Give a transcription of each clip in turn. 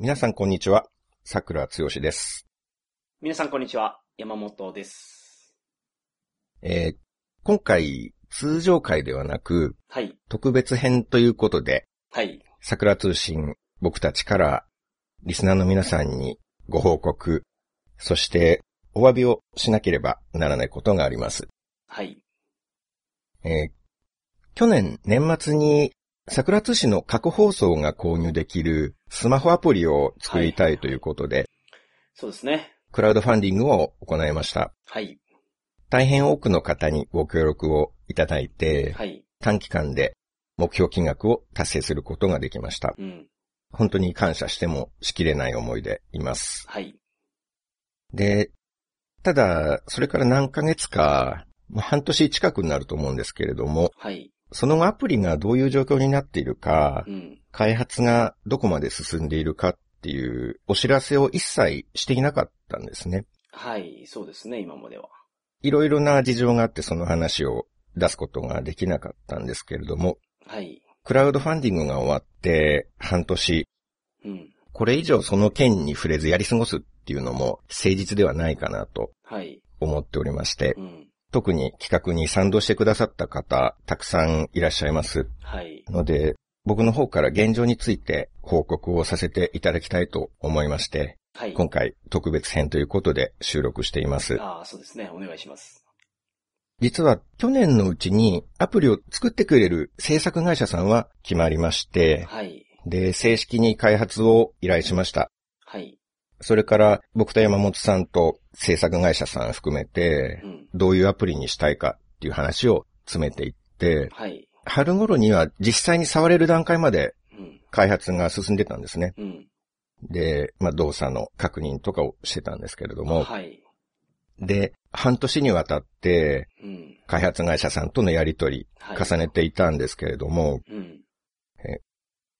皆さんこんにちは。桜つよしです。皆さんこんにちは。山本です。えー今回、通常回ではなく、はい。特別編ということで、はい。桜通信、僕たちから、リスナーの皆さんにご報告、そして、お詫びをしなければならないことがあります。はい。えー去年年末に、桜通信の過去放送が購入できるスマホアプリを作りたいということで、そうですね。クラウドファンディングを行いました。はい。大変多くの方にご協力をいただいて、はい。短期間で目標金額を達成することができました。うん。本当に感謝してもしきれない思いでいます。はい。で、ただ、それから何ヶ月か、半年近くになると思うんですけれども、はい。その後アプリがどういう状況になっているかう、ん。開発がどこまで進んでいるかっていうお知らせを一切していなかったんですね。はい。そうですね、今までは。いろいろな事情があってその話を出すことができなかったんですけれども、はい。クラウドファンディングが終わって半年、うん。これ以上その件に触れずやり過ごすっていうのも誠実ではないかなとはい。思っておりまして、うん。特に企画に賛同してくださった方、たくさんいらっしゃいます。はい。ので、僕の方から現状について報告をさせていただきたいと思いまして、はい。今回特別編ということで収録しています。ああ、そうですね。お願いします。実は去年のうちにアプリを作ってくれる制作会社さんは決まりまして、はい。で、正式に開発を依頼しました。はい。それから僕と山本さんと制作会社さん含めてう、ん。どういうアプリにしたいかっていう話を詰めていって、はい。春頃には実際に触れる段階までうん。開発が進んでたんですね。うん。で、まあ動作の確認とかをしてたんですけれども、はい。で、半年にわたってうん。開発会社さんとのやりとりはい。重ねていたんですけれども、うん。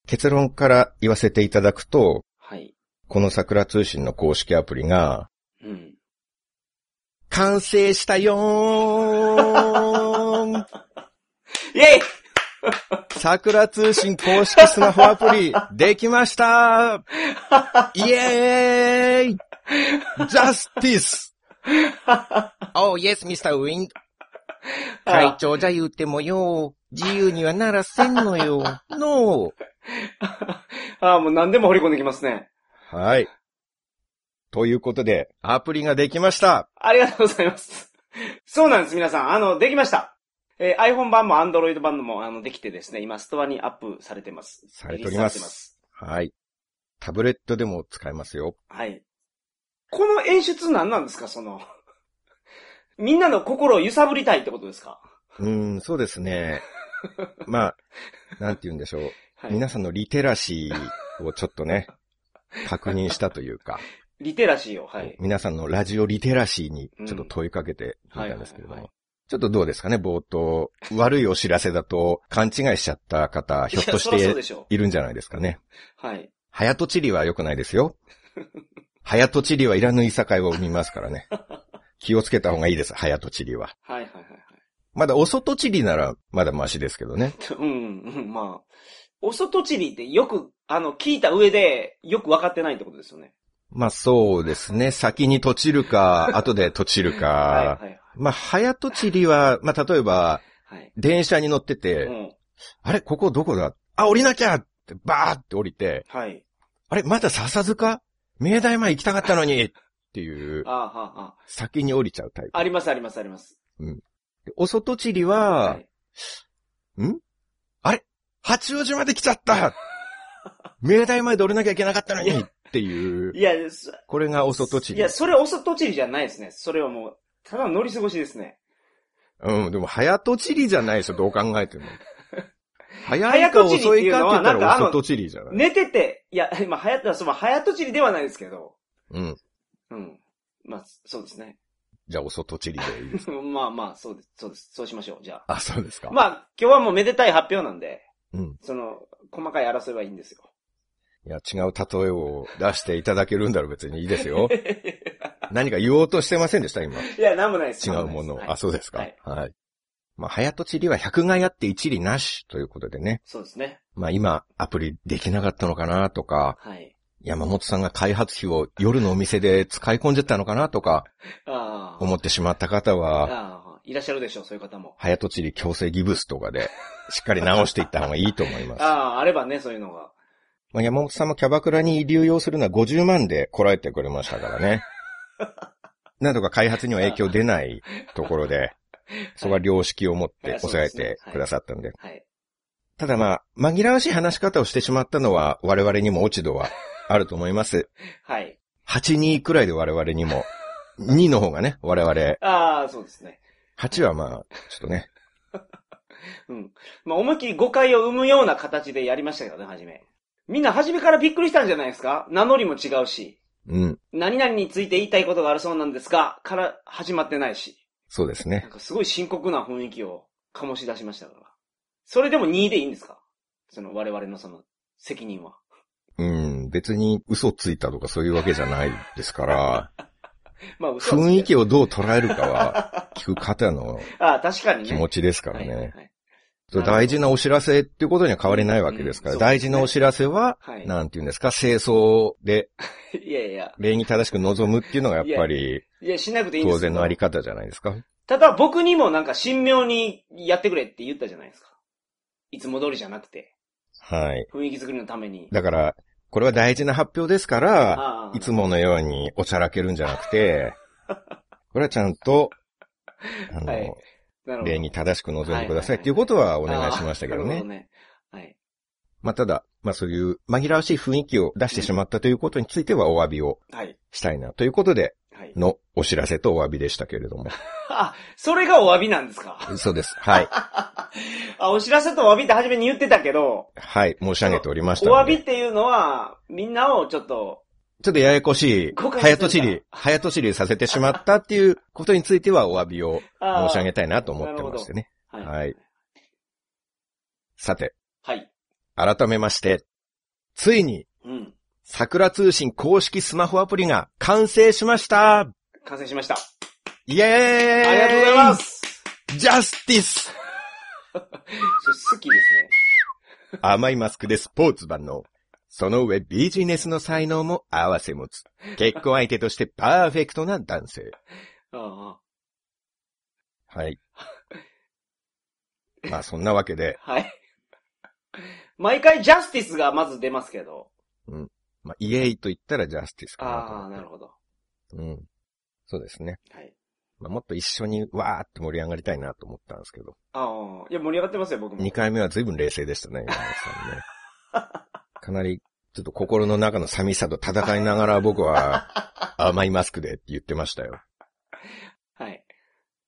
結論から言わせていただくと、はい。この桜通信の公式アプリがうん。完成したよーん イェイ桜通信公式スマホアプリ、できましたイエーイ !Justice! Oh yes, Mr. Wind. 会長じゃ言うてもよ、自由にはならせんのよ。No! ああ、もう何でも掘り込んできますね。はい。ということで、アプリができました。ありがとうございます。そうなんです、皆さん。あの、できました。えー iPhone 版も Android 版も、あの、できてですね、今、ストアにアップされてます。されておりますリリースされてはい。タブレットでも使えますよ。はい。この演出何なんですか、その。みんなの心を揺さぶりたいってことですか？うーん、そうですね。まあ、なんて言うんでしょう。はい。皆さんのリテラシーをちょっとね、確認したというか、リテラシーを、はい。皆さんのラジオリテラシーにちょっと問いかけてみたんですけれども。ちょっとどうですかね、冒頭。悪いお知らせだと勘違いしちゃった方、ひょっとしているんじゃないですかね？う。はい。早とちりは良くないですよ。早とちりはいらぬいさかいを生みますからね。気をつけた方がいいです、早とちりは。はいはいはいまだお外ちりならまだマシですけどね。はい。うん、うん、まあ。お外チリってよく、あの、聞いた上で、よく分かってないってことですよね。まあそうですね。先にとちるか、後でとちるはいか。はいまあ早とちりは、まあ例えば、はい。電車に乗ってて、うん。あれ、ここどこだ？あ、降りなきゃって、バーって降りて、はい。あれ、まだ笹塚？明大前行きたかったのにっていうあ、あ、はあ、は先に降りちゃうタイプ。あ。ありますありますあります。でお外ちりは、い。ん？あれ？八王子まで来ちゃった明大前で降りなきゃいけなかったのにっていう、いや、そこれがお外ちりいや、。それお外チリじゃないですね。それはもう、ただの乗り過ごしですね。うん、でも早とちりじゃないですよ、どう考えても。早い早かとちりっていう遅いかって言ったらお外ちりじゃない。寝てて、いや、今、はやった、その、早とちりではないですけど。うん。うん。まあ、そうですね。じゃあお外ちりでいいです。まあまあ、そうです。そうです。そうしましょう。じゃあ。あ、そうですか。まあ、今日はもうめでたい発表なんで、うん。その、細かい争いはいいんですよ。いや、違う例えを出していただけるんだろう別にいいですよ。何か言おうとしてませんでした今？いや、なんもないです。違うものを。はいあ、そうですか。ははいい。まあ、早とちりは100害あって一理なしということでね。そうですね。まあ今、アプリできなかったのかなとか、はい。山本さんが開発費を夜のお店で使い込んでたのかなとかああ。思ってしまった方は、ああ、いらっしゃるでしょう、そういう方も。早とちり強制ギブスとかで、しっかり直していった方がいいと思います。ああ、あればね、そういうのが。まあ、山本さんもキャバクラに流用するのは50万でこらえてくれましたからね。なんとか開発には影響出ないところで、そこは良識を持って抑えてくださったんで。はい。ただまあ、紛らわしい話し方をしてしまったのは我々にも落ち度はあると思います。はい。8、2くらいで我々にも、2の方がね、我々、ああ、そうですね。8はまあ、ちょっとね、うん。まあ、思いっきり誤解を生むような形でやりましたけどね、はじめ。みんな初めからびっくりしたんじゃないですか？名乗りも違うし。うん、何々について言いたいことがあるそうなんですが、から始まってないし。なそうですねん。かすごい深刻な雰囲気を醸し出しましたから。それでも2でいいんですか？その我々のその責任は。うん、別に嘘ついたとかそういうわけじゃないですから、まあ、雰囲け気をどう捉えるかは、聞く方の。気持ちですからね。大事なお知らせっていうことには変わりないわけですから、うん大事なお知らせは、はい。なんていうんですか、清掃で いやいや。礼儀正しく望むっていうのがやっぱりいや、しなくていい当然のあり方。方じゃないですか？ただ僕にもなんか神妙にやってくれって言ったじゃないですか。いつも通りじゃなくて。はい。雰囲気作りのために。だから、これは大事な発表ですから、いつものようにおちゃらけるんじゃなくて、これはちゃんと、あの、はい。礼に正しく臨んでくださいっていうことはお願いしましたけどねああなるほ。ね。はい。まあ、ただ、まあそういう紛らわしい雰囲気を出してしまったということについてはお詫びをはい。したいなということではい。のお知らせとお詫びでしたけれども。あ、それがお詫びなんですか？そうです。はい。あ、お知らせとお詫びって初めに言ってたけど、はい。申し上げておりましおたので。詫びっていうのは、みんなをちょっと、ちょっとややこしい、早とちり、早とちりさせてしまったっていうことについてはお詫びを申し上げたいなと思ってましてね。はい。はい。さて、はい。改めまして、ついに、うん。桜通信公式スマホアプリが完成しました完成しました。イエーイありがとうございます。ジャスティス それ好きですね。甘いマスクでスポーツ万能。その上ビジネスの才能も合わせ持つ。結婚相手としてパーフェクトな男性。あはい。まあそんなわけで、あはい。毎回ジャスティスがまず出ますけど。まあイエイと言ったらジャスティスかなとああ。なるほど。うん。そうですね。はい。まあ、もっと一緒にわーって盛り上がりたいなと思ったんですけど。ああ、いや、盛り上がってますよ、僕も。2回目は随分冷静でしたね、山本さんね。かなり、ちょっと心の中の寂しさと戦いながら僕は 甘いマスクでって言ってましたよ。はい。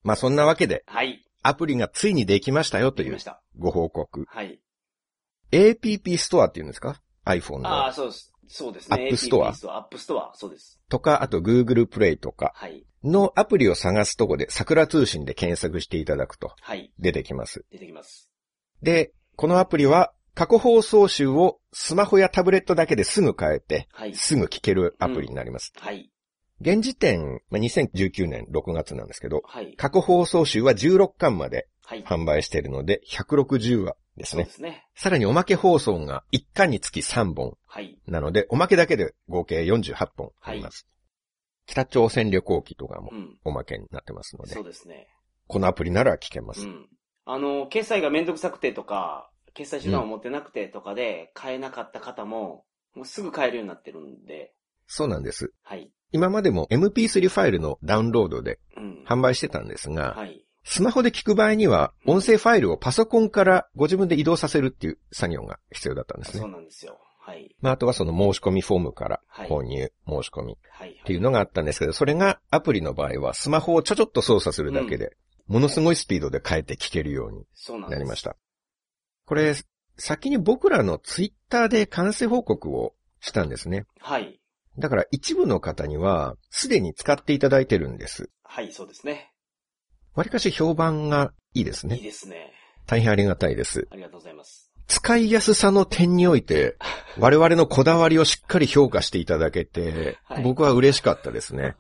まあそんなわけで、はい。アプリがついにできましたよという。ご報告。はい。APP ストアっていうんですか ?iPhone ああ、の。そうです。そうですね。App Store APP ストア。アップストア。そうです。とか、あと Google Play とかはい。のアプリを探すとこで桜通信で検索していただくとはい。出てきます。出てきます。で、このアプリは過去放送集をスマホやタブレットだけですぐ買えて、はい。すぐ聞けるアプリになります。はい。現時点、まあ2019年6月なんですけど、はい。過去放送集は16巻まではい。販売しているので、160話ですねそうで。すね。さらにおまけ放送が1巻につき3本はい。なので、おまけだけで合計48本あります。北朝鮮旅行記とかもうん。おまけになってますのでそ、うですね。このアプリなら聞けます。うん。あの、決済がめんどくさくてとか、決済手段を持ってなくてとかで買えなかった方も、もうすぐ買えるようになってるんで、そうなんです。はい。今までも MP3 ファイルのダウンロードでうん。販売してたんですが、はい。スマホで聞く場合には、音声ファイルをパソコンからご自分で移動させるっていう作業が必要だったんですそうね。なんですよ。はい。まあ、あとはその申し込みフォームからはい購入、申し込みっはい。ていうのがあったんですけど、それがアプリの場合はスマホをちょちょっと操作するだけで、ものすごいスピードで変えて聞けるように。なりました。これ、先に僕らのツイッターで完成報告をしたんですね。はい。だから一部の方には、すでに使っていただいてるんです。はい、そうですね。わりかし評判がいいですいいね。ですね。大変ありがたいです。ありがとうございます。使いやすさの点において、我々のこだわりをしっかり評価していただけて、はい僕は嬉しかったですね。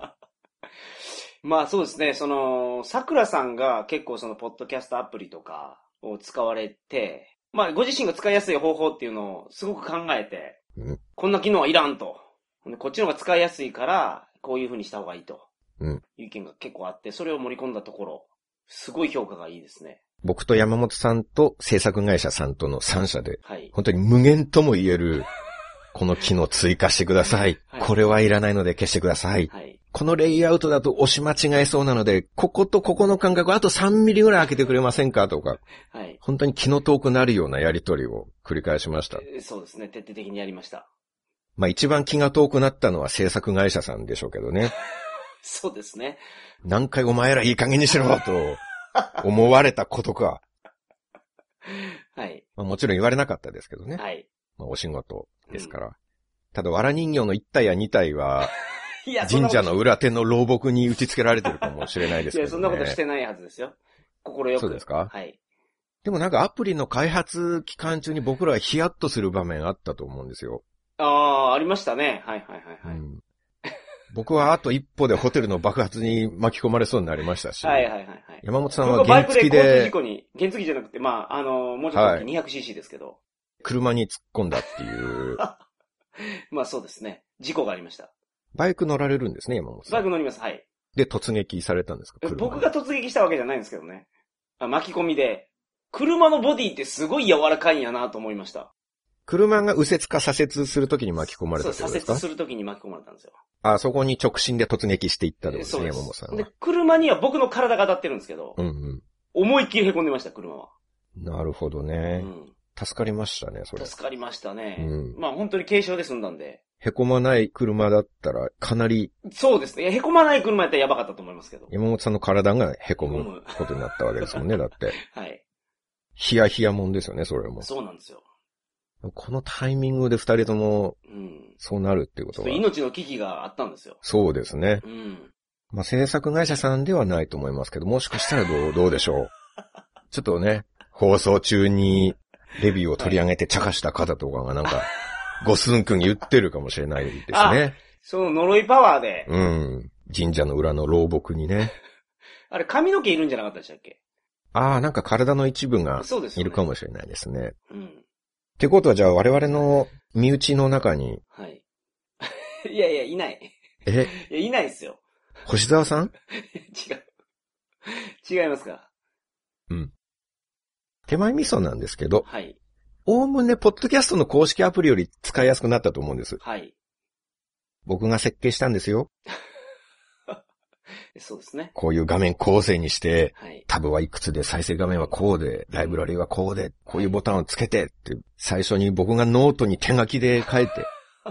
まあそうですね、その、桜さんが結構その、ポッドキャストアプリとかを使われて、まあご自身が使いやすい方法っていうのをすごく考えて、うんこんな機能はいらんと。こっちの方が使いやすいから、こういう風にした方がいいと。うんいう意見が結構あって、それを盛り込んだところ、すごい評価がいいですね。僕と山本さんと制作会社さんとの3社で、はい。本当に無限とも言える、この機能追加してください。はいこれはいらないので消してください。はい。このレイアウトだと押し間違えそうなので、こことここの間隔あと3ミリぐらい開けてくれませんかとか、はい。本当に気の遠くなるようなやりとりを繰り返しました。えーそうですね。徹底的にやりました。まあ一番気が遠くなったのは制作会社さんでしょうけどね。そうですね。何回お前らいい加減にしろと思われたことか。はい。まあ、もちろん言われなかったですけどね。はい。まあ、お仕事ですから。ただ、藁人形の1体や2体は、神社の裏手の牢獄に打ち付けられてるかもしれないですけど、ね。いや、そんなことしてないはずですよ。心よく。そうですか？はい。でもなんかアプリの開発期間中に僕らはヒヤッとする場面あったと思うんですよ。ああ、ありましたね。はいはいはいはい。うん僕はあと一歩でホテルの爆発に巻き込まれそうになりましたし、はいはいはいはい。山本さん僕は原付はバイクで交通事で故に、原付じゃなくて、まあ、あの、もうちょっと大きい 200cc ですけど。車に突っ込んだっていう、まあそうですね。事故がありました。バイク乗られるんですね、山本さん。バイク乗ります。はい。で、突撃されたんですか僕が突撃したわけじゃないんですけどね。あ巻き込みで。車のボディってすごい柔らかいんやなと思いました。車が右折か左折するときに巻き込まれたってことですか？するときに巻き込まれたんですよ。あ、そこに直進で突撃していったってことですね、山本さんは。、車には僕の体が当たってるんですけど、うんうん。思いっきり凹んでました、車は。なるほどうね。ん。助かりましたね、それ。助かりましたね。うんまあ本当に軽傷で済んだんで。へこまない車だったら、かなりそうですね。いや凹まない車やったらやばかったと思いますけど。山本さんの体が凹む ことになったわけですもんね、だって。はい。ヒヤヒヤもんですよね、それも。そうなんですよ。このタイミングで二人ともうん。そうなるっていうことは。命の危機があったんですよ。そうですね。うん。まあ、制作会社さんではないと思いますけど、もしかしたらどう、どうでしょう。ちょっとね、放送中にレビューを取り上げて茶化した方とかがなんか、ごすんくん言ってるかもしれないですね。その呪いパワーで、うん。神社の裏の牢獄にね。あれ髪の毛いるんじゃなかったでしたっけ？ああ、なんか体の一部がそうですよね。いるかもしれないですね。うん。ってことはじゃあ我々の身内の中に、はい。いやいや、いない。え、いや、いないですよ。星沢さん？違う。違いますか？手前味噌なんですけど、はい。おおむねポッドキャストの公式アプリより使いやすくなったと思うんです。はい。僕が設計したんですよ。そうですね。こういう画面構成にして、はい。タブはいくつで、再生画面はこうで、ライブラリはこうで、こういうボタンをつけてって、最初に僕がノートに手書きで書いて、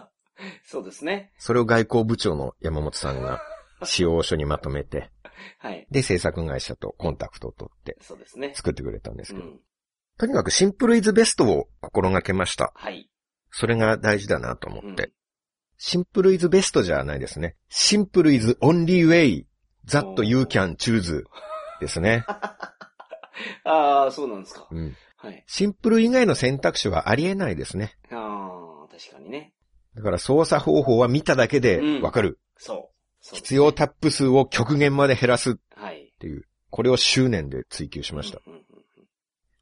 そうですね。それを外交部長の山本さんが 仕様書にまとめて、はい。で、制作会社とコンタクトを取ってそうですね。作ってくれたんですけど、うん。とにかくシンプルイズベストを心がけました。はい。それが大事だなと思うんって。シンプルイズベストじゃないですね。シンプルイズオンリーウェイ that you can choose ですね。ああ、そうなんですか。うん。はい。シンプル以外の選択肢はありえないですね。ああ、確かにね。だから操作方法は見ただけでわかる。そう。そう必要タップ数を極限まで減らすっはい。ていう、これを執念で追求しました。うんうんうん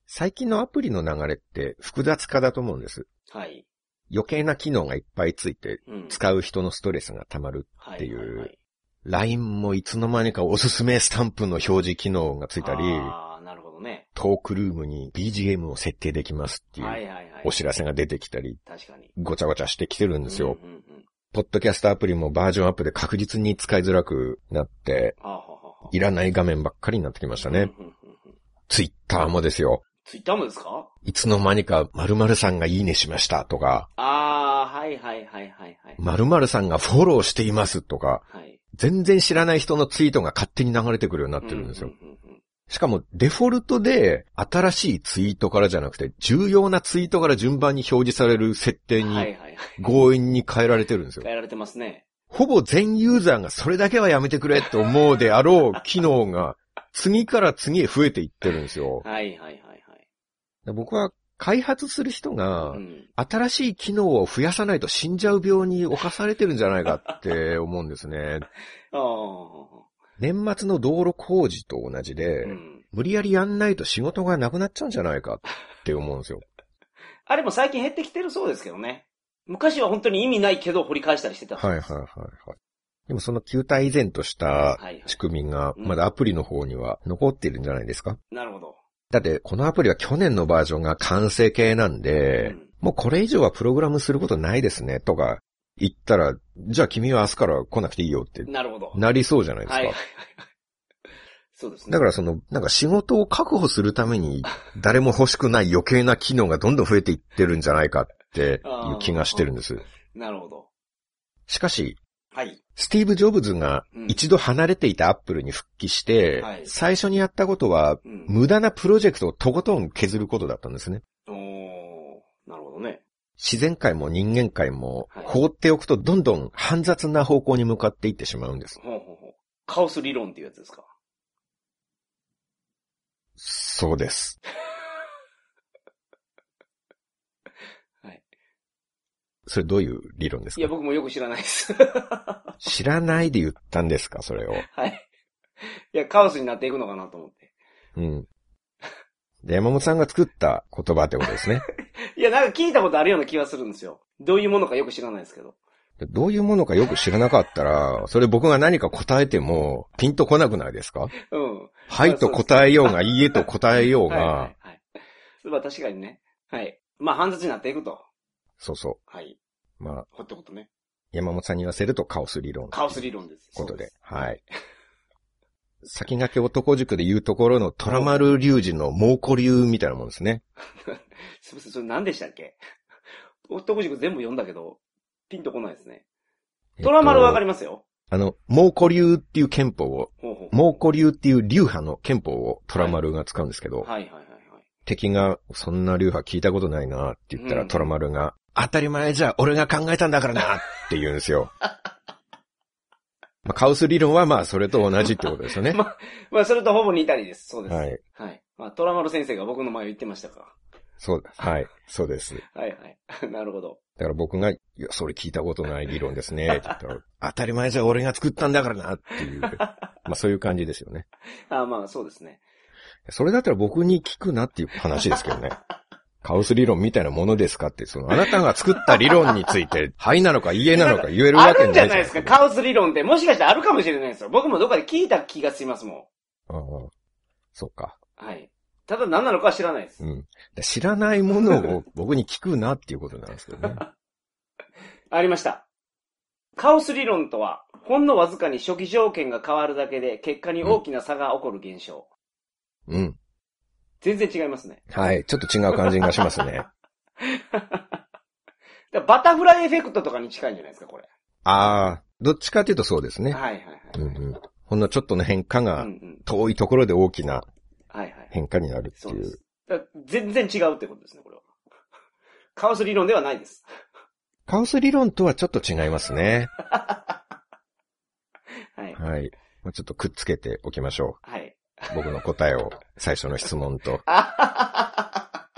最近のアプリの流れって複雑化だと思うんです。はい。余計な機能がいっぱいついて、うん。使う人のストレスが溜まる。はいっていう LINE もいつの間にかおすすめスタンプの表示機能がついたり、ああ、なるほどね。トークルームに BGM を設定できますっていう。お知らせが出てきたり、確かに。ごちゃごちゃしてきてるんですよ。うんうんうん。ポッドキャストアプリもバージョンアップで確実に使いづらくなって。いらない画面ばっかりになってきましたね。ツイッターもですよ。ツイッターもですか？いつの間にか〇〇さんがいいねしましたとか、ああ、はいはいはいはいはい。〇〇さんがフォローしていますとか、はい。全然知らない人のツイートが勝手に流れてくるようになってるんですよしかもデフォルトで新しいツイートからじゃなくて重要なツイートから順番に表示される設定に。強引に変えられてるんですよ。変えられてますね。ほぼ全ユーザーがそれだけはやめてくれって思うであろう機能が次から次へ増えていってるんですよ。はいはいはいはい。で僕は開発する人がうん。新しい機能を増やさないと死んじゃう病に侵されてるんじゃないかって思うんですね。年末の道路工事と同じで、うん。無理やりやんないと仕事がなくなっちゃうんじゃないかって思うんですよ。あれも最近減ってきてるそうですけどね。昔は本当に意味ないけど掘り返したりしてたはいはいはいはい。でもその球体以前としたはいはい仕組みが、うんまだアプリの方には残っているんじゃないですか？なるほど。だって、このアプリは去年のバージョンが完成形なんで、うんもうこれ以上はプログラムすることないですね、とか言ったら、じゃあ君は明日から来なくていいよってなるほど。なりそうじゃないですか。はいはいはいはい。そうですね。だからその、なんか仕事を確保するために 誰も欲しくない余計な機能がどんどん増えていってるんじゃないかっていう気がしてるんです。なるほど。しかし、はい。スティーブ・ジョブズが一度離れていたアップルに復帰して、はい最初にやったことは、うん。無駄なプロジェクトをとことん削ることだったんですね。おー、なるほどね。自然界も人間界もはい放っておくとどんどん煩雑な方向に向かっていってしまうんです。ほうほうほう。カオス理論っていうやつですか？そうです。はい。それどういう理論ですいや、か僕もよく知らないです。知らないで言ったんですか？それを。はい。いや、カオスになっていくのかなと思って。うん。で山本さんが作った言葉ってことですね。いや、なんか聞いたことあるような気がするんですよ。どういうものかよく知らないですけど。どういうものかよく知らなかったら、それ僕が何か答えてもピンとこなくないですか？うん。はいと答えようが、いいえと答えよう はいはいが、はい。それは確かにね。はい。まあ、煩雑になっていくと。そうそはい。う。まあ、ほってことね。山本さんに言わせるとカオス理論。カオス理論です。ことで。はい。先駆け男塾で言うところの虎丸隆二の猛虎流みたいなもんですね。す。すみません、それ何でしたっけ？男塾全部読んだけど、ピンとこないですね。虎丸わかりまますよ。あの、猛虎流っていう憲法を。猛虎流っていう流派の憲法を虎丸が使うんですけど、はいはいはいはい。敵がそんな流派聞いたことないなって言ったら、うん虎丸が、当たり前じゃ俺が考えたんだからなって言うんですよ。まあ、カオス理論はまあそれと同じってことですよね。ままあ、それとほぼ似たりです。そうです。ははい。い。まあ、虎丸先生が僕の前を言ってましたかそうだ。はい。そうです。はいはい。なるほど。だから僕が、いや、それ聞いたことない理論ですね。って言ったら、当たり前じゃ俺が作ったんだからなっていう。まあそういう感じですよね。あまあ、そうですね。それだったら僕に聞くなっていう話ですけどね。カオス理論みたいなものですかって、その、あなたが作った理論について、はいなのかいいえなのか言えるあわけないるんじゃないですか、カオス理論って。もしかしたらあるかもしれないですよ。僕もどっかで聞いた気がしますもああそうか。ん。はい。ただ何なのかは知らないです。うん。で知らないものを僕に聞くなっていうことなんですけどね。ありました。カオス理論とは、ほんのわずかに初期条件が変わるだけで、結果に大きな差が起こる現象。うん。全然違いますね。はい。ちょっと違う感じがしますね。バタフライエフェクトとかに近いんじゃないですか、これ。ああ、どっちかというとそうですね。はいはいはい。うんうん。ほんのちょっとの変化うんがうん。遠いところで大きな。変化になるっていう。そうです。全然違うってことですね、これは。カオス理論ではないです。カオス理論とはちょっと違いますね。はい。はい。まあちょっとくっつけておきましょはい。う。僕の答えを、最初の質問と。あ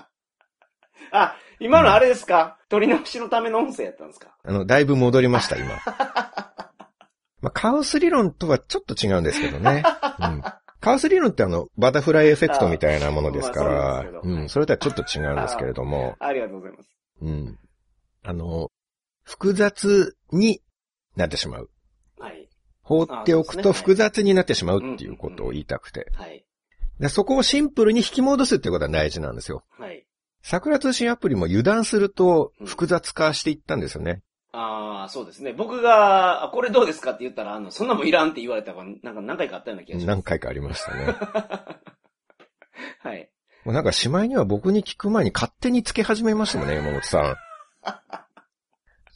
あ、今のあれですか？取り直しのための音声やったんですか？あの、だいぶ戻りました、今。まあ、カオス理論とはちょっと違うんですけどね。うん。カオス理論ってあの、バタフライエフェクトみたいなものですかあまあううん、それとはちょっと違うんですけれども、ありがとうございます。うん。あの、複雑になってしまう。はい。放っておくと複雑になってしまうっていうことを言いたくて。はい。でそこをシンプルに引き戻すっていうことは大事なんですよ。はい。桜通信アプリも油断すると複雑化していったんですよね。ああ、そうですね。僕が、あこれどうですかって言ったら、あの、そんなもんいらんって言われたから、なんか何回かあったような気がします。何回かありましたね。はい。もうなんかしまいには僕に聞く前に勝手につけ始めましたもんね、山本さん。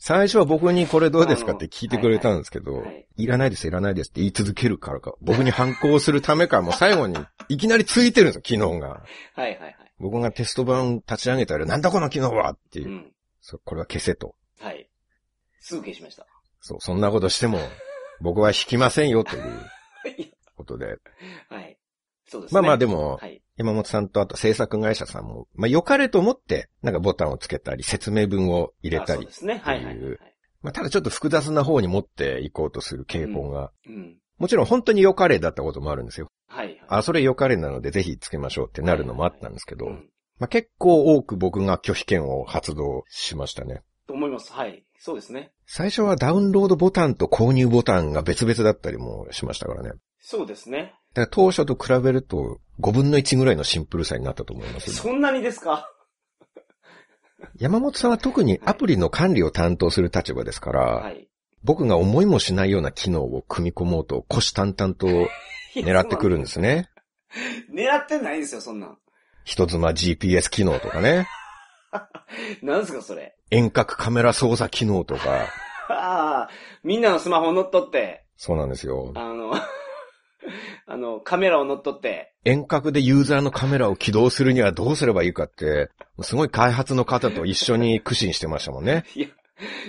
最初は僕にこれどうですかって聞いてくれたんですけど、はいはいはいいらないです、いらないですって言い続けるからか、僕に反抗するためか、もう最後にいきなりついてるんですよ、機能が。はいはいはい。僕がテスト版立ち上げたら、なんだこの機能はっていうう、ん。そうこれは消せと。はい。すぐ消しました。そう、そんなことしても、僕は引きませんよということで。はい。そうですね。まあまあでも、はい。山本さんとあと制作会社さんも、まあ良かれと思って、なんかボタンをつけたり、説明文を入れたりあそうで、すね。はいはいはいはい。まあただちょっと複雑な方に持っていこうとする傾向が、うん。もちろん本当に良かれだったこともあるんですよ。はいはい。あ、それ良かれなのでぜひつけましょうってなるのもあったんですけど、うんまあ結構多く僕が拒否権を発動しましたね。と思います。はい。そうですね。最初はダウンロードボタンと購入ボタンが別々だったりもしましたからね。そうですね。だから当初と比べると5分の1ぐらいのシンプルさになったと思います。そんなにですか？山本さんは特にアプリの管理を担当する立場ですから、はい。僕が思いもしないような機能を組み込もうと虎視眈々と 狙ってくるんですね。狙ってないですよ、そんなん。人妻 GPS 機能とかね。なんですか、それ？遠隔カメラ操作機能とか。ああ、みんなのスマホを乗っ取って、そうなんですよ。あの、あの、カメラを乗っ取って、遠隔でユーザーのカメラを起動するにはどうすればいいかって、すごい開発の方と一緒に苦心してましたもんね。いや、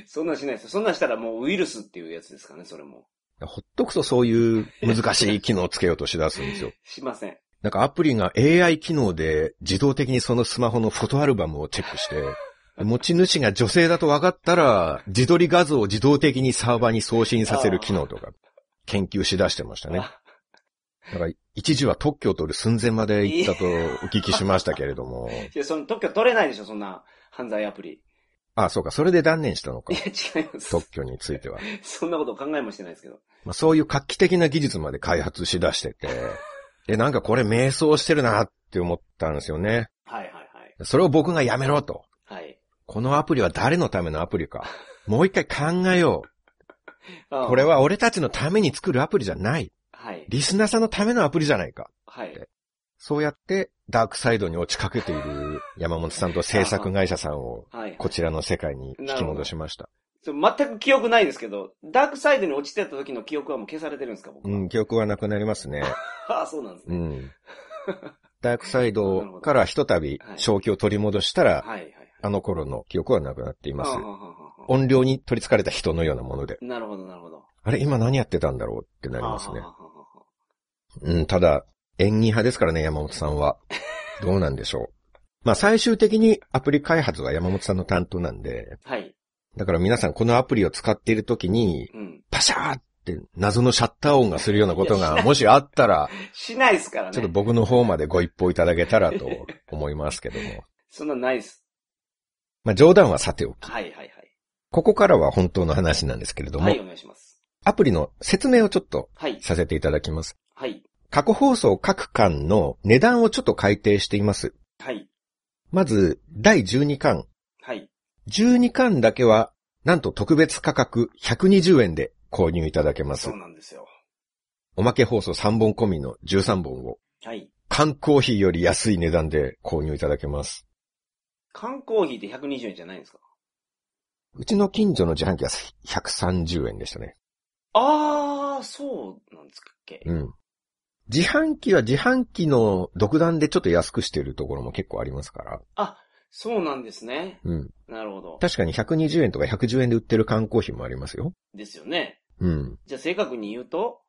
そんなんしないですよ。そんなんしたらもうウイルスっていうやつですかね、それも。ほっとくとそういう難しい機能をつけようとしだすんですよ。しません。なんかアプリが AI 機能で自動的にそのスマホのフォトアルバムをチェックして、持ち主が女性だと分かったら、自撮り画像を自動的にサーバーに送信させる機能とか、研究しだしてましたね。あだから一時は特許を取る寸前まで行ったとお聞きしましたけれども。いや、その特許取れないでしょ、そんな犯罪アプリ。あ、そうか、それで断念したのかい。や、違います。特許については。そんなこと考えもしてないですけど。まあ、そういう画期的な技術まで開発しだしてて、で、なんかこれ迷走してるなって思ったんですよね。はいはいはい。それを僕がやめろと。はい。このアプリは誰のためのアプリか。もう一回考えよあう。これは俺たちのために作るアプリじゃない。はい。リスナーさんのためのアプリじゃないか。はい。そうやってダークサイドに落ちかけている山本さんと制作会社さんをはい。こちらの世界に引き戻しました。全く記憶ないですけど、ダークサイドに落ちてた時の記憶はもう消されてるんですか、僕は。うん、記憶はなくなりますね。あ あ、そうなんですね。うん。ダークサイド からひとたびはい正気を取り戻したら、はいはい。あの頃の記憶はなくなっています音量に取り憑かれた人のようなもので。あなるほど、なるほど。あれ、今何やってたんだろうってなりますねは。あはあはうん、ただ、演技派ですからね、山本さんは。どうなんでしょう。まあ最終的にアプリ開発は山本さんの担当なんで、はい。だから皆さんこのアプリを使っている時に、うん。パシャーって謎のシャッター音がするようなことがもしあったら、しないですからね。ちょっと僕の方までご一報いただけたらと思いますけども。そんなないです。まあ冗談はさておき。はいはいはい。ここからは本当の話なんですけれども、はい、お願いします。アプリの説明をちょっとはい。させていただきます。はい。過去放送各巻の値段をちょっと改定しています。はい。まず、第12巻。はい。12巻だけは、なんと特別価格120円で購入いただけますそう。なんですよ。おまけ放送3本込みの13本を、はい。缶コーヒーより安い値段で購入いただけます。缶コーヒーって120円じゃないんですか？うちの近所の自販機は130円でしたね。あー、そうなんですっけ？うん。自販機は自販機の独断でちょっと安くしてるところも結構ありますから。あ、そうなんですね。うん。なるほど。確かに120円とか110円で売ってる缶コーヒーもありますよ。ですよね。うん。じゃあ正確に言うと、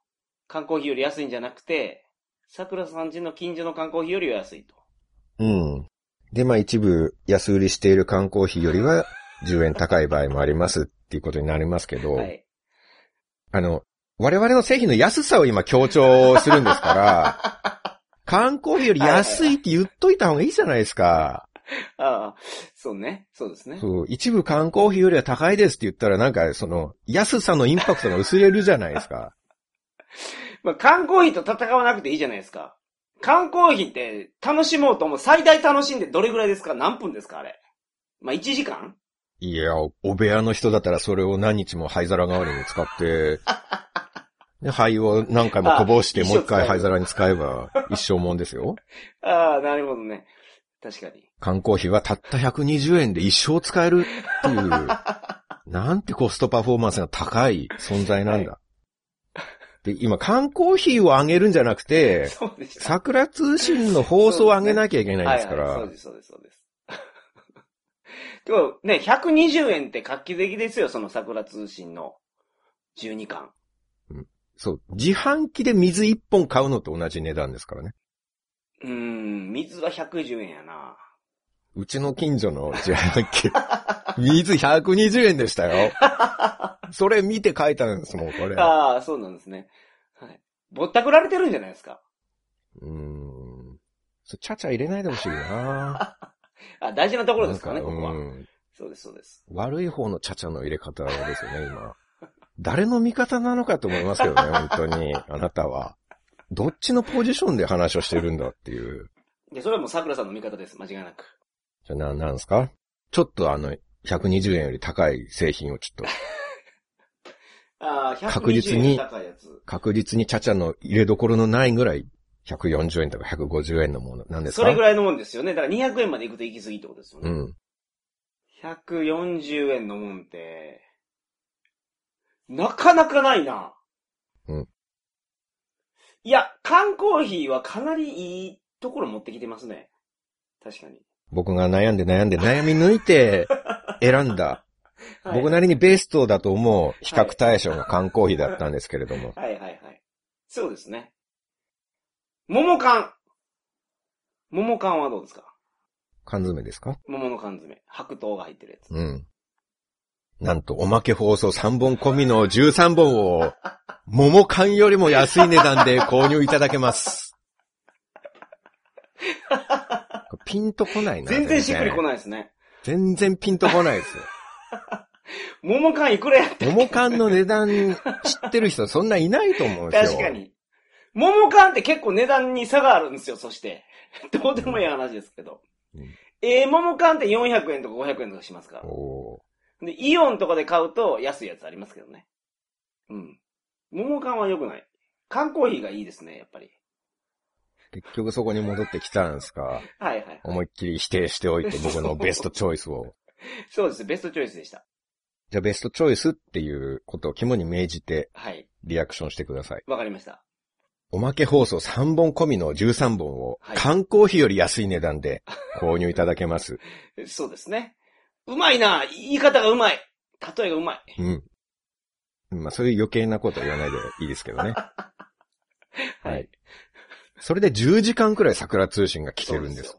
缶コーヒーより安いんじゃなくて、桜さん家の近所の缶コーヒーよりは安いと。うん。で、まあ一部安売りしている缶コーヒーよりは10円高い場合もありますっていうことになりますけど、はい。あの、我々の製品の安さを今強調するんですから、缶コーヒーより安いって言っといた方がいいじゃないですか。ああ、そうね。そうですね。そう、一部缶コーヒーよりは高いですって言ったらなんかその安さのインパクトが薄れるじゃないですか。まあ、缶コーヒーと戦わなくていいじゃないですか。缶コーヒーって楽しもうと思う。最大楽しんでどれぐらいですか？何分ですかあれ？まあ、1時間？いや、お部屋の人だったらそれを何日も灰皿代わりに使って、で灰を何回もこぼしてあもう一回灰皿に使えば一生もんですよ。ああ、なるほどね。確かに。缶コーヒーはたった120円で一生使えるっていう、なんてコストパフォーマンスが高い存在なんだ。で、今缶コーヒーをあげるんじゃなくて。桜通信の放送を上げなきゃいけないんですかはいはい、そうらで。す、そうです、そうです。でもね、120円って画期的ですよ、その桜通信の12巻。そう。自販機で水1本買うのと同じ値段ですからね。うーん、水は110円やな。うちの近所の自販機、水120円でしたよ。それ見て書いたんですもん、これ。ああ、そうなんですね。はい。ぼったくられてるんじゃないですか。うーん。そちゃちゃ入れないでほしいな あ、大事なところですからね、ここは。うんそうです、そうです。悪い方のチャチャの入れ方ですよね、今。誰の味方なのかと思いますけどね、本当に。あなたは。どっちのポジションで話をしてるんだっていう。で、それはもう桜さんの味方です。間違いなく。じゃあ、な、なんですか？ちょっとあの、120円より高い製品をちょっと、ああ、確実に120円高いやつ。確実にチャチャの入れどころのないぐらい、140円とか150円のものなんですか？それぐらいのもんですよね。だから200円まで行くと行き過ぎってことですよね。うん。140円のもんって、なかなかないな。うん。いや、缶コーヒーはかなりいいところ持ってきてますね。確かに。僕が悩んで悩んで悩み抜いて 選んだ、はい、僕なりにベストだと思う比較対象が缶コーヒーだったんですけれども。はいはいはい。そうですね。桃缶。桃缶はどうですか？缶詰ですか？桃の缶詰。白桃が入ってるやつ。うん。なんと、おまけ放送3本込みの13本を、桃缶よりも安い値段で購入いただけます。ピンとこないな。全然しっくりこい。ないですね。全然ピンとこないですよ。桃缶いくらやった桃缶の値段知ってる人そんないないと思うんですよ。確か。に。桃缶って結構値段に差があるんですよ、そして。どうでもいい話ですけど。うんえー、桃缶って400円とか500円とかしますから。おーで、イオンとかで買うと安いやつありますけどね。うん。桃缶は良くない。缶コーヒーがいいですね、やっぱり。結局そこに戻ってきたんですか？はいはい。思いっきり否定しておいて僕のベストチョイスを。そうです、ベストチョイスでした。じゃあベストチョイスっていうことを肝に銘じてはい。リアクションしてください。わかりました。おまけ放送3本込みの13本をはい缶コーヒーより安い値段で購入いただけます。そうですね。うまいな言い方がうまい例えがうまい。うん。まあそういう余計なことは言わないでいいですけどね。ははい。それで10時間くらい桜通信が来てるんです。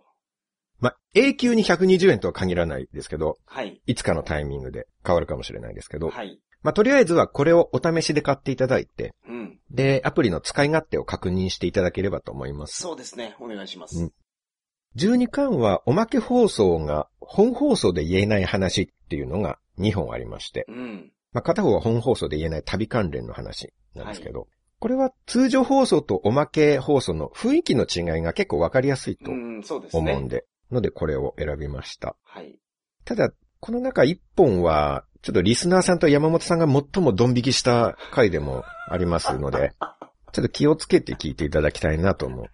まあ永久に120円とは限らないですけど、はい。いつかのタイミングで変わるかもしれないですけど、はい。まあとりあえずはこれをお試しで買っていただいて、うん。で、アプリの使い勝手を確認していただければと思います。そうですね。お願いします。うん12巻はおまけ放送が本放送で言えない話っていうのが2本ありまして、うん。まあ、片方は本放送で言えない旅関連の話なんですけど、これは通常放送とおまけ放送の雰囲気の違いが結構わかりやすいとうん、そうですね。思うんで、のでこれを選びました。はい。ただ、この中1本は、ちょっとリスナーさんと山本さんが最もドン引きした回でもありますので、ちょっと気をつけて聞いていただきたいなとも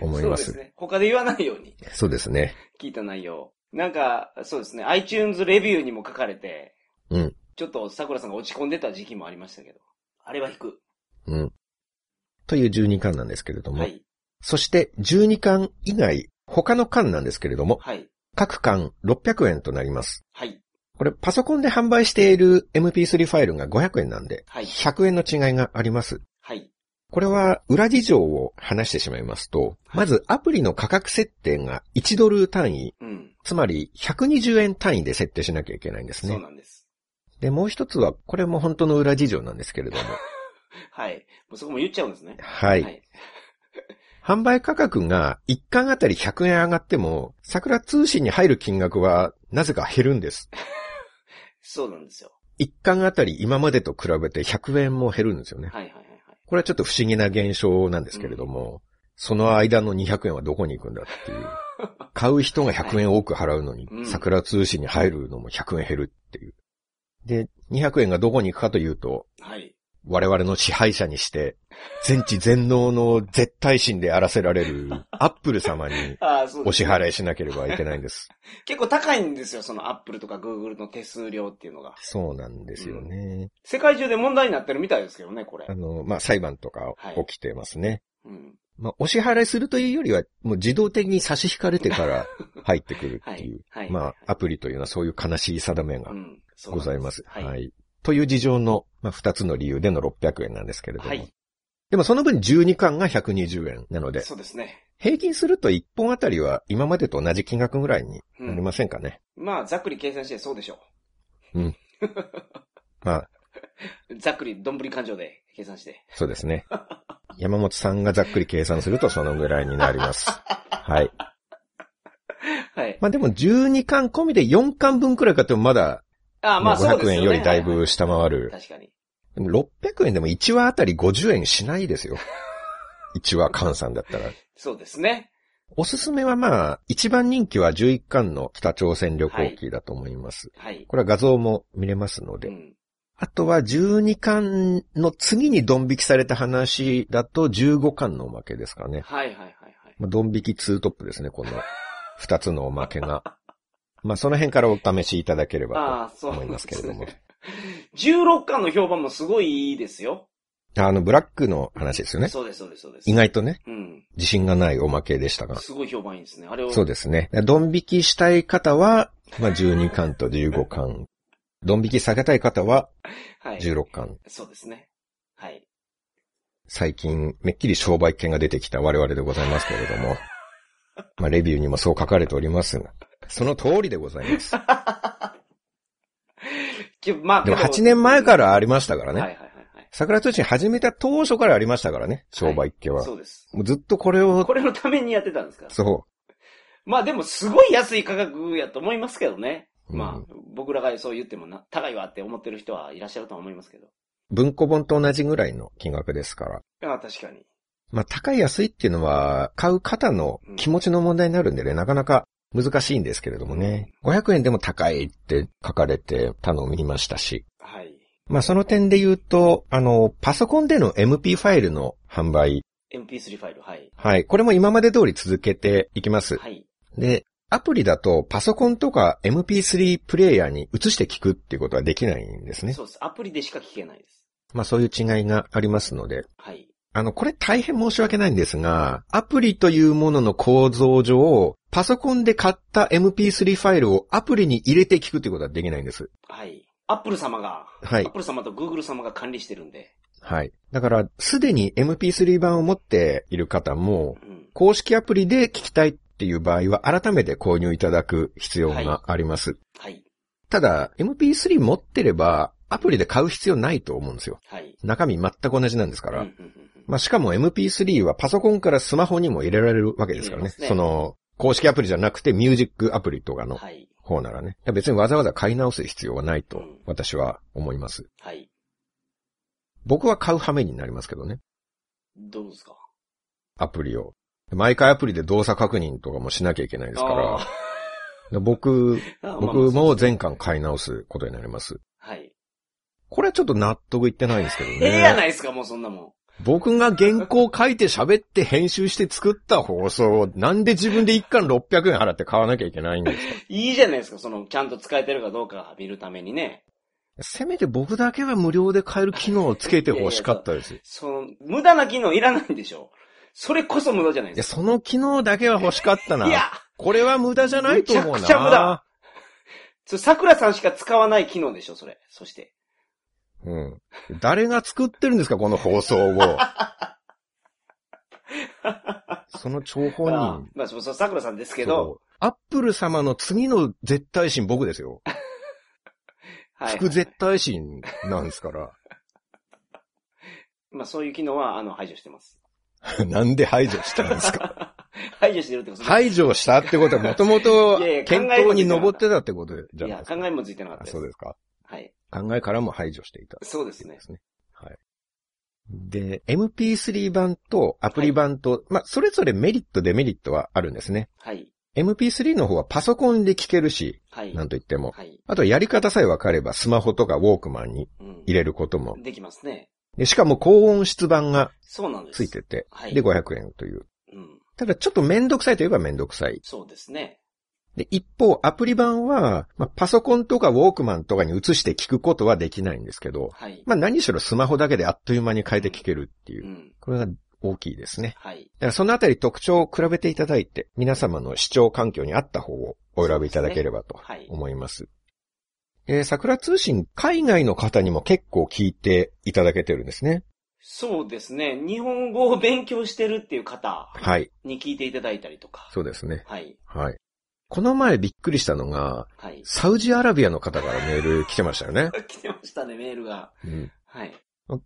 思います。そうですね。他で言わないようにそうですね。聞いた内容。なんか、そうですね。iTunes レビューにも書かれて、うん。ちょっと桜さんが落ち込んでた時期もありましたけど。あれは引く。うん。という12巻なんですけれども、はい。そして12巻以外、他の巻なんですけれども、はい。各巻600円となります。はい。これパソコンで販売している MP3 ファイルが500円なんで、はい100円の違いがあります。はい。これは裏事情を話してしまいますと、まずアプリの価格設定が1ドル単位、うん。つまり120円単位で設定しなきゃいけないんですそうね。なんです。で、もう一つは、これも本当の裏事情なんですけれども、はい。もうそこも言っちゃうんですね。はい。はい。販売価格が1巻あたり100円上がっても、桜通信に入る金額はなぜか減るんです。そうなんですよ。1巻あたり今までと比べて100円も減るんですよね。はいはい。これはちょっと不思議な現象なんですけれども、その間の200円はどこに行くんだっていう。買う人が100円多く払うのに、うん桜通信に入るのも100円減るっていう。で、200円がどこに行くかというと、はい。我々の支配者にして、全知全能の絶対心であらせられるアップル様に お支払いしなければいけないんです。結構高いんですよ、その Apple とか Google の手数料っていうのが。そうなんですよね。世界中で問題になってるみたいですけどね、これあ。の、まあ、裁判とか起きてますね。うん。まあ、お支払いするというよりは、もう自動的に差し引かれてから 入ってくるはいっていう。。はい。まあ、アプリというのはそういう悲しい定めがございます。はい。はい。という事情の、まあ、二つの理由での600円なんですけれども。はいでもその分12巻が120円なので、そうですね。平均すると1本あたりは今までと同じ金額ぐらいになりませんかね。まあ、ざっくり計算してそうでしょ まあ、う。ざっくり、どんぶり勘定で計算して。そうですね。山本さんがざっくり計算するとそのぐらいになります。はい。はい。まあでも12巻込みで4巻分くらい買ってもまだ、あまあそうです500よね。円よりだいぶ下回る。確かに。でも600円でも1話あたり50円しないですよ。1話換算だったら。そうですね。おすすめはまあ、一番人気は11巻の北朝鮮旅行記だと思います。はい。これは画像も見れますので。うん。あとは12巻の次にドン引きされた話だと15巻のおまけですかね。はいはいはいはい。まあ、ドン引き2トップですね、この2つのおまけが。まあその辺からお試しいただければああ、そうと思いますけれども。16巻の評判もすごいいいですよ。あの、ブラックの話ですよね。そうです、そうです、そうです。意外とね、うん。自信がないおまけでしたが。すごい評判いいですね。あれを。そうですね。ドン引きしたい方は、まあ12巻と15巻。ドン引き下げたい方ははい。16巻。そうですね。はい。最近、めっきり商売犬が出てきた我々でございますけれども。まあレビューにもそう書かれておりますが。その通りでございます。きまあ、でも8年前からありましたからね。はいはいはいはい。桜通信始めた当初からありましたからね。商売っ気は。そうです。もうずっとこれを、これのためにやってたんですか？そまあでもすごい安い価格やと思いますけどね。う。まあうん、僕らがそう言ってもな、高いわって思ってる人はいらっしゃるとは思いますけど。文庫本と同じぐらいの金額ですから。ああ、確かに。まあ、高い安いっていうのは、買う方の気持ちの問題になるんでね、なかなか難しいんですけれどもね。500円でも高いって書かれてたのを見ましたし。はい。まあ、その点で言うと、あの、パソコンでの MP ファイルの販売。MP3 ファイル、はい。はい。これも今まで通り続けていきます。はい。で、アプリだとパソコンとか MP3 プレイヤーに移して聞くっていうことはできないんですね。そうです。アプリでしか聞けないです。まあ、そういう違いがありますので。はい。あの、これ大変申し訳ないんですが、アプリというものの構造上、パソコンで買った MP3 ファイルをアプリに入れて聞くっていうことはできないんです。はい。アップル様が、はいアップル様とグーグル様が管理してるんで。はい。だから、すでに MP3 版を持っている方も、うん。公式アプリで聞きたいっていう場合は、改めて購入いただく必要があります。はい。ただ、MP3 持ってれば、アプリで買う必要ないと思うんですよ。はい。中身全く同じなんですから。うんうんうんうんまあ、しかも MP3 はパソコンからスマホにも入れられるわけですからね。ねその、公式アプリじゃなくてミュージックアプリとかのはい。方ならね。いや別にわざわざ買い直す必要はないとうん私は思います。はい。僕は買う羽目になりますけどね。どうですか？アプリを。毎回アプリで動作確認とかもしなきゃいけないですから僕、僕も全巻買い直すことになります。はい。これはちょっと納得いってないんですけどね。ええやないですか、もうそんなもん。僕が原稿書いて喋って編集して作った放送をなんで自分で一巻600円払って買わなきゃいけないんですか？いいじゃないですか、その、ちゃんと使えてるかどうか見るためにね。せめて僕だけは無料で買える機能をつけて欲しかったです。いその、無駄な機能いらないんでしょそれこそ無駄じゃないでや、すか。その機能だけは欲しかったな。いや、これは無駄じゃないと思うな。めちゃくちゃ無駄それ桜さんしか使わない機能でしょ、それ。そして。うん。誰が作ってるんですか、この放送を。その張本あ人。まあ、そう、そう桜さんですけど、アップル様の次の絶対心僕ですよ。はい。副絶対心なんですから。まあ、そういう機能は、あの、排除してます。なんで排除したんですか？排除してるってこと排除したってことはもともといやいや検討に上ってたってことじゃいや、ないですか。考えもついてなかった。そうですか。はい。考えからも排除していた。そうですね。はい。で、MP3 版とアプリ版と、まあ、それぞれメリット、デメリットはあるんですね。はい。MP3 の方はパソコンで聞けるし、はい。なんといっても。はい。あとやり方さえ分かればスマホとかウォークマンにうん入れることも。できますね。でしかも高音質版がそうなんです。ついてて、はい。で500円という。うん。ただちょっとめんどくさいといえばめんどくさい。そうですね。で、一方、アプリ版は、まあ、パソコンとかウォークマンとかに移して聞くことはできないんですけど、はい。まあ、何しろスマホだけであっという間に変えて聞けるっていうう。ん。これが大きいですね。はい。だからそのあたり特徴を比べていただいて、皆様の視聴環境に合った方をお選びいただければとはい。思います。えー桜通信、海外の方にも結構聞いていただけてるんですね。そうですね。日本語を勉強してるっていう方はい。に聞いていただいたりとか。そうですね。はい。はい。この前びっくりしたのが、はい。サウジアラビアの方からメール来てましたよね。来てましたね、メールが。うん、はい。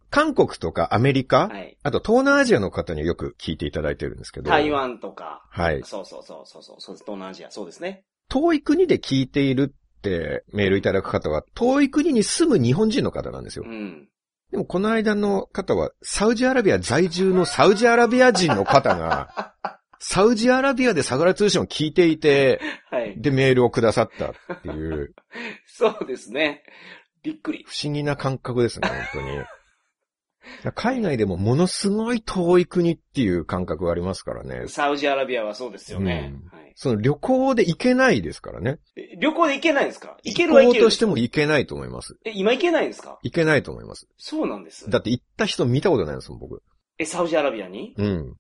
韓国とかアメリカ、はい。あと東南アジアの方によく聞いていただいてるんですけど。台。湾とか。はい。そうそうそうそうそう。東南アジア。そうですね。遠い国で聞いているってメールいただく方は、遠い国に住む日本人の方なんですよう。ん。でもこの間の方は、サウジアラビア在住のサウジアラビア人の方が、サウジアラビアでサグラ通信を聞いていて、はい。でメールをくださったっていう、そうですね。びっくり。不思議な感覚ですね、本当に。海外でもものすごい遠い国っていう感覚がありますからね。サウジアラビアはそうですよね。うんはい、その旅行で行けないですからね。え旅行で行けないんですか？行けるは行ける。行としても行けないと思います。え、今行けないんですか？行けないと思います。そうなんです。だって行った人見たことないですもん、僕。え、サウジアラビアに？うん。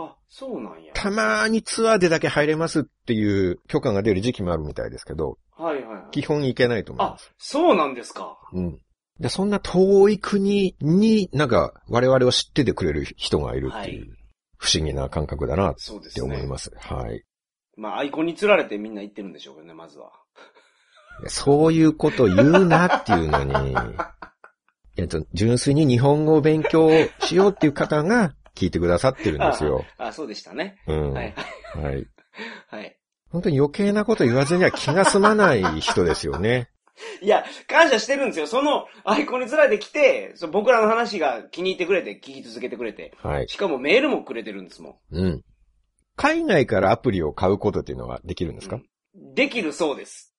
あ、そうなんや。たまーにツアーでだけ入れますっていう許可が出る時期もあるみたいですけど、はいはいはい。基本行けないと思いあます。、そうなんですか。うん。で、そんな遠い国になんか我々を知っててくれる人がいるっていう、はい不思議な感覚だなって思いね。ます。はい。まあ、アイコンに釣られてみんな行ってるんでしょうけどね、まずは。そういうこと言うなっていうのに、えっと、純粋に日本語を勉強しようっていう方が聞いてくださってるんですよ。あ、そうでしたね。うん。はい。はい。はい。本当に余計なこと言わずには気が済まない人ですよね。いや、感謝してるんですよ。そのアイコンに釣られてきて、そ僕らの話が気に入ってくれて、聞き続けてくれて。はい。しかもメールもくれてるんですもうん。海外からアプリを買うことっていうのはできるんですか、ん。できるそうです。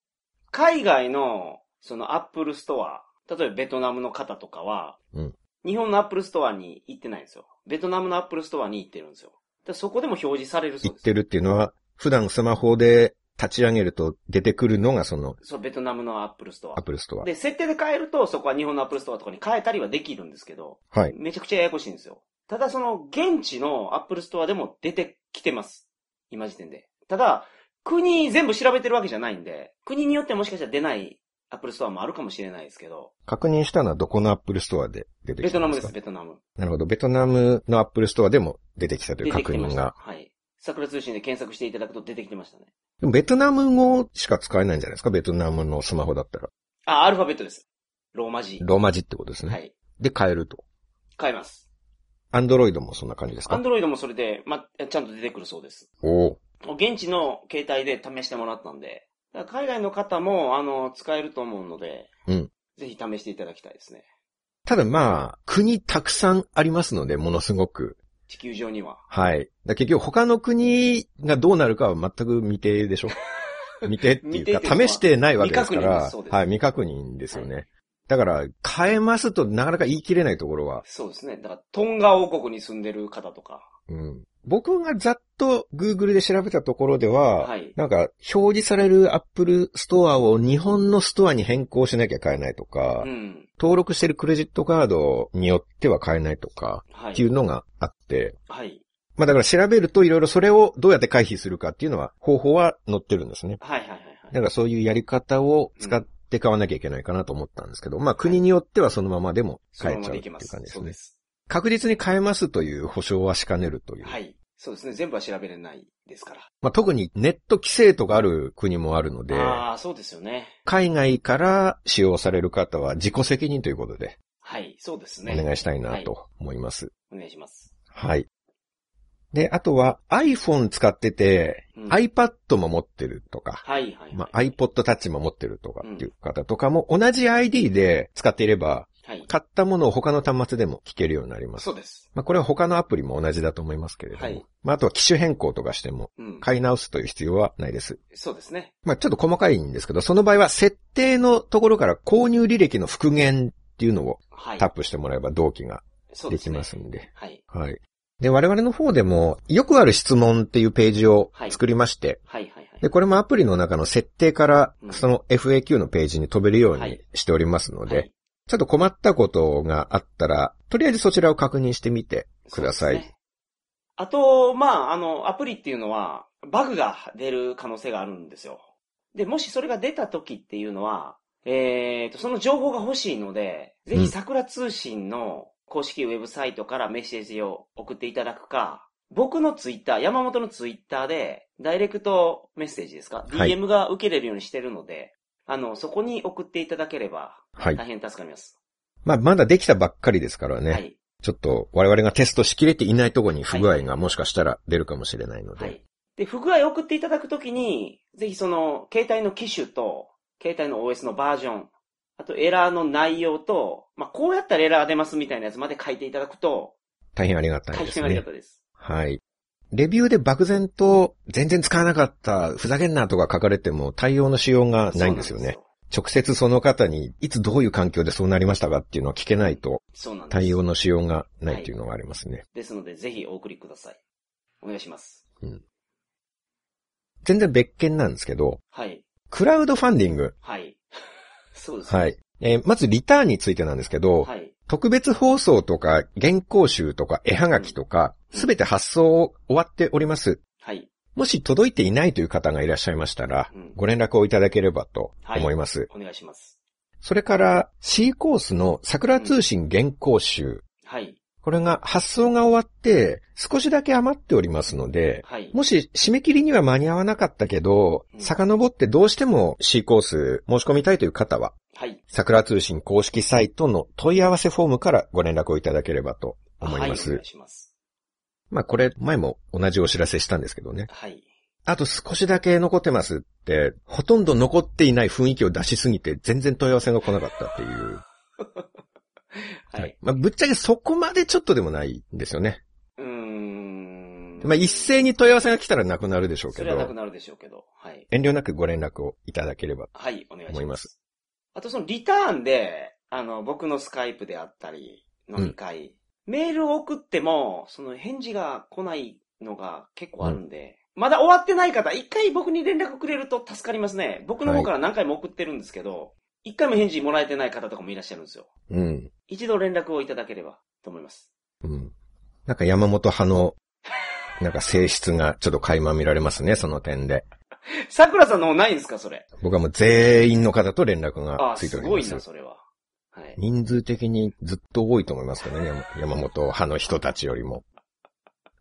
海外の、そのアップルストア、例えばベトナムの方とかは、うん日本のアップルストアに行ってないんですよ。ベトナムのアップルストアに行ってるんですよ。でそこでも表示されるそうです。言ってるっていうのは、普段スマホで立ち上げると出てくるのがそのそう、ベトナムのアップルストアア。プルストア。で、設定で変えると、そこは日本のアップルストアとかに変えたりはできるんですけど、はい。めちゃくちゃややこしいんですよ。ただその、現地のアップルストアでも出てきてます。今時点で。ただ、国全部調べてるわけじゃないんで、国によってもしかしたら出ないアップルストアもあるかもしれないですけど、確認したのはどこのアップルストアで出てきたんでか？ベトナムです、ベトナム。なるほど。ベトナムのアップルストアでも出てきたという。確認が。はい。桜通信で検索していただくと出てきてましたね。でもベトナム語しか使えないんじゃないですか？ベトナムのスマホだったら。あ、アルファベットです。ローマ字。ローマ字ってことですね。はい。で、変えると。変えます。アンドロイドもそんな感じですか？アンドロイドもそれで、ま、ちゃんと出てくるそうです。おお。現地の携帯で試してもらったんで、海外の方も、あの、使えると思うので、うんぜひ試していただきたいですね。ただまあ、国たくさんありますので、ものすごく。地球上には。はい。だ結局他の国がどうなるかは全く未定でしょ 未定っていうか、試してないわけですか未確認でらすはい、未確認ですよね。だから、変えますとなかなか言い切れないところは、そうですね。だから、トンガ王国に住んでる方とか。うん。僕がざっと Google で調べたところでは、はいなんか表示される Apple ストアを日本のストアに変更しなきゃ買えないとか、うん。登録してるクレジットカードによっては買えないとか、はい。っていうのがあって、はい。まあだから調べるといろいろそれをどうやって回避するかっていうのは方法は載ってるんですね。はいはいはいはい。だからそういうやり方を使って買わなきゃいけないかなと思ったんですけど、まあ国によってはそのままでもその変えちゃうっていう。感じですね。そうです。確実に変えますという保証はしかねるという。はい。そうですね。全部は調べれないですから。まあ特にネット規制とかある国もあるので、ああ、そうですよね。海外から使用される方は自己責任ということではい。そうですおね。願いしたいなと思います。お願いします。はい。で、あとは iPhone 使ってて、うん iPad も持ってるとか、はいはいはい。まあ、iPod Touch も持ってるとかっていう方とかも同じ ID で使っていれば、はい。買ったものを他の端末でも聞けるようになります。そうです。まあ、これは他のアプリも同じだと思いますけれども。はいまあ、あとは機種変更とかしてもうん。買い直すという必要はないです。そうですね。まあ、ちょっと細かいんですけど、その場合は設定のところから購入履歴の復元っていうのをはい。タップしてもらえば同期がですきねますんで。はい。はい。で、我々の方でも、よくある質問っていうページを作りまして、はいはいはい。で、これもアプリの中の設定からう、んその FAQ のページに飛べるようにはいしておりますので、はいちょっと困ったことがあったら、とりあえずそちらを確認してみてください。ねあと、まあ、あの、アプリっていうのは、バグが出る可能性があるんですよ。で、もしそれが出た時っていうのは、えーと、その情報が欲しいので、ぜうんひ桜通信の公式ウェブサイトからメッセージを送っていただくか、僕のツイッター、山本のツイッターで、ダイレクトメッセージですか、はい ?DM が受けれるようにしてるので、あの、そこに送っていただければ、はい。大変助かります。まあ、まだできたばっかりですからね。はい。ちょっと我々がテストしきれていないところに不具合がもしかしたら出るかもしれないので。はい。で、不具合を送っていただくときに、ぜひその、携帯の機種と、携帯の OS のバージョン、あとエラーの内容と、まあ、こうやったらエラー出ますみたいなやつまで書いていただくと、大変ありがたいです大変ありがね。たいです。はい。レビューで漠然と全然使わなかった、ふざけんなとか書かれても対応のしようがないんですよね。直接その方にいつどういう環境でそうなりましたかっていうのを聞けないとそうなんです。対応のしようがないっていうのがありますね。ですので、ぜひお送りください。お願いします。全然別件なんですけど、はい。クラウドファンディング。はい。そうですね。はい。えーまずリターンについてなんですけど、はい。特別放送とか原稿集とか絵はがきとか、うんすべて発送終わっております。はい。もし届いていないという方がいらっしゃいましたら、うんご連絡をいただければと思います。お願いします。それから、C コースの桜通信原稿集。はい。これが発送が終わって、少しだけ余っておりますので、はい。もし締め切りには間に合わなかったけど、うん遡ってどうしても C コース申し込みたいという方は、はい。桜通信公式サイトの問い合わせフォームからご連絡をいただければと思いまはい。おす。願いします。まあこれ前も同じお知らせしたんですけどね。はい。あと少しだけ残ってますって、ほとんど残っていない雰囲気を出しすぎて全然問い合わせが来なかったっていう。はい。まあぶっちゃけそこまでちょっとでもないんですよね。うーん。まあ一斉に問い合わせが来たらなくなるでしょうけど、それはなくなるでしょうけど。はい。遠慮なくご連絡をいただければ。はい、お願いします。思いますあとそのリターンで、あの、僕のスカイプであったり、飲み会、メールを送っても、その返事が来ないのが結構あるんで、まだ終わってない方、一回僕に連絡くれると助かりますね。僕の方から何回も送ってるんですけど、一、回も返事もらえてない方とかもいらっしゃるんですよ。うん。一度連絡をいただければと思います。うん。なんか山本派の、なんか性質がちょっと垣間見られますね、その点で。桜さんの方ないんですか、それ？僕はもう全員の方と連絡あがあ、ついております。すごいな、それは。はい。人数的にずっと多いと思いますけどね、山山本派の人たちよりも。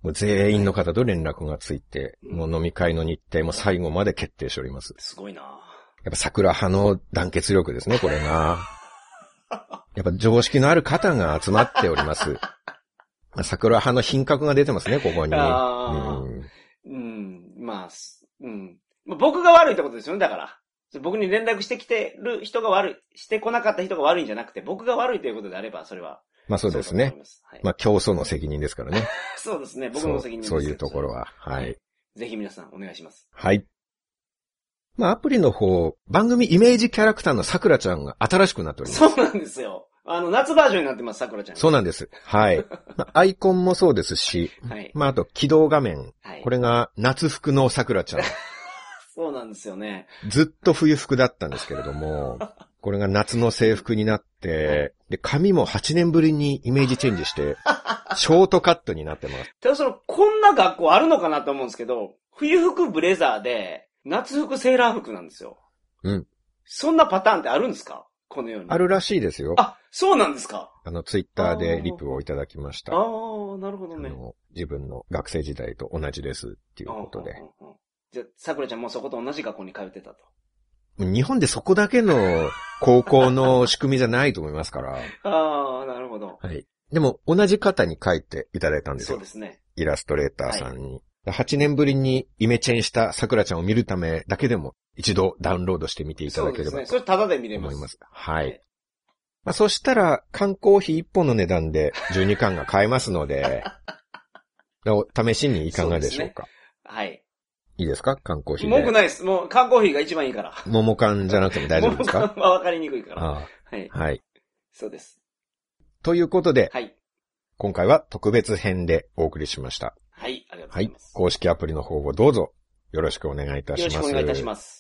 もう全員の方と連絡がついて、もう飲み会の日程も最後まで決定しております。すごいなやっぱ桜派の団結力ですね、これが。やっぱ常識のある方が集まっております。まあ桜派の品格が出てますね、ここに。うんうん、まあ、すうん。まあ僕が悪いってことですよね、だから。僕に連絡してきてる人が悪い、してこなかった人が悪いんじゃなくて、僕が悪いということであれば、それは。まあそうですねす。はい。まあ競争の責任ですからね。そうですね、僕そうの責任ですそういうところは。はい。ぜひ皆さんお願いします。はい。まあアプリの方、番組イメージキャラクターの桜ちゃんが新しくなっております。そうなんですよ。あの、夏バージョンになってます、桜ちゃん。そうなんです。はい。まあアイコンもそうですし、はい。まああと起動画面。はい。これが夏服の桜ちゃん。そうなんですよね。ずっと冬服だったんですけれども、これが夏の制服になって、で、髪も8年ぶりにイメージチェンジして、ショートカットになってます。ただその、こんな学校あるのかなと思うんですけど、冬服ブレザーで、夏服セーラー服なんですよ。うん。そんなパターンってあるんですか？このように。あるらしいですよ。あ、そうなんですか？あの、ツイッターでリプをいただきました。ああ、なるほどね。自分の学生時代と同じですっていうことでじゃあ、桜ちゃんもそこと同じ学校に通ってたと。日本でそこだけの高校の仕組みじゃないと思いますから。ああ、なるほど。はい。でも、同じ方に書いていただいたんですよそうで。すね。イラストレーターさんに。8年ぶりにイメチェンした桜ちゃんを見るためだけでも一度ダウンロードしてみていただければそうですね。それタダで見れます。と思います。はい。まあ、そしたら、缶コーヒー1本の値段で12缶が買えますので、お試しにいかがでしょうか？はい。いいですか？缶コーヒーで。文句ないです。もう、缶コーヒーが一番いいから。桃缶じゃなくても大丈夫ですか？もう缶は分かりにくいから。あはい。あはい。そうです。ということで、はい。今回は特別編でお送りしました。はい。ありがとうごはいざいます。。公式アプリの方をどうぞよろしくお願いいたします。よろしくお願いいたします。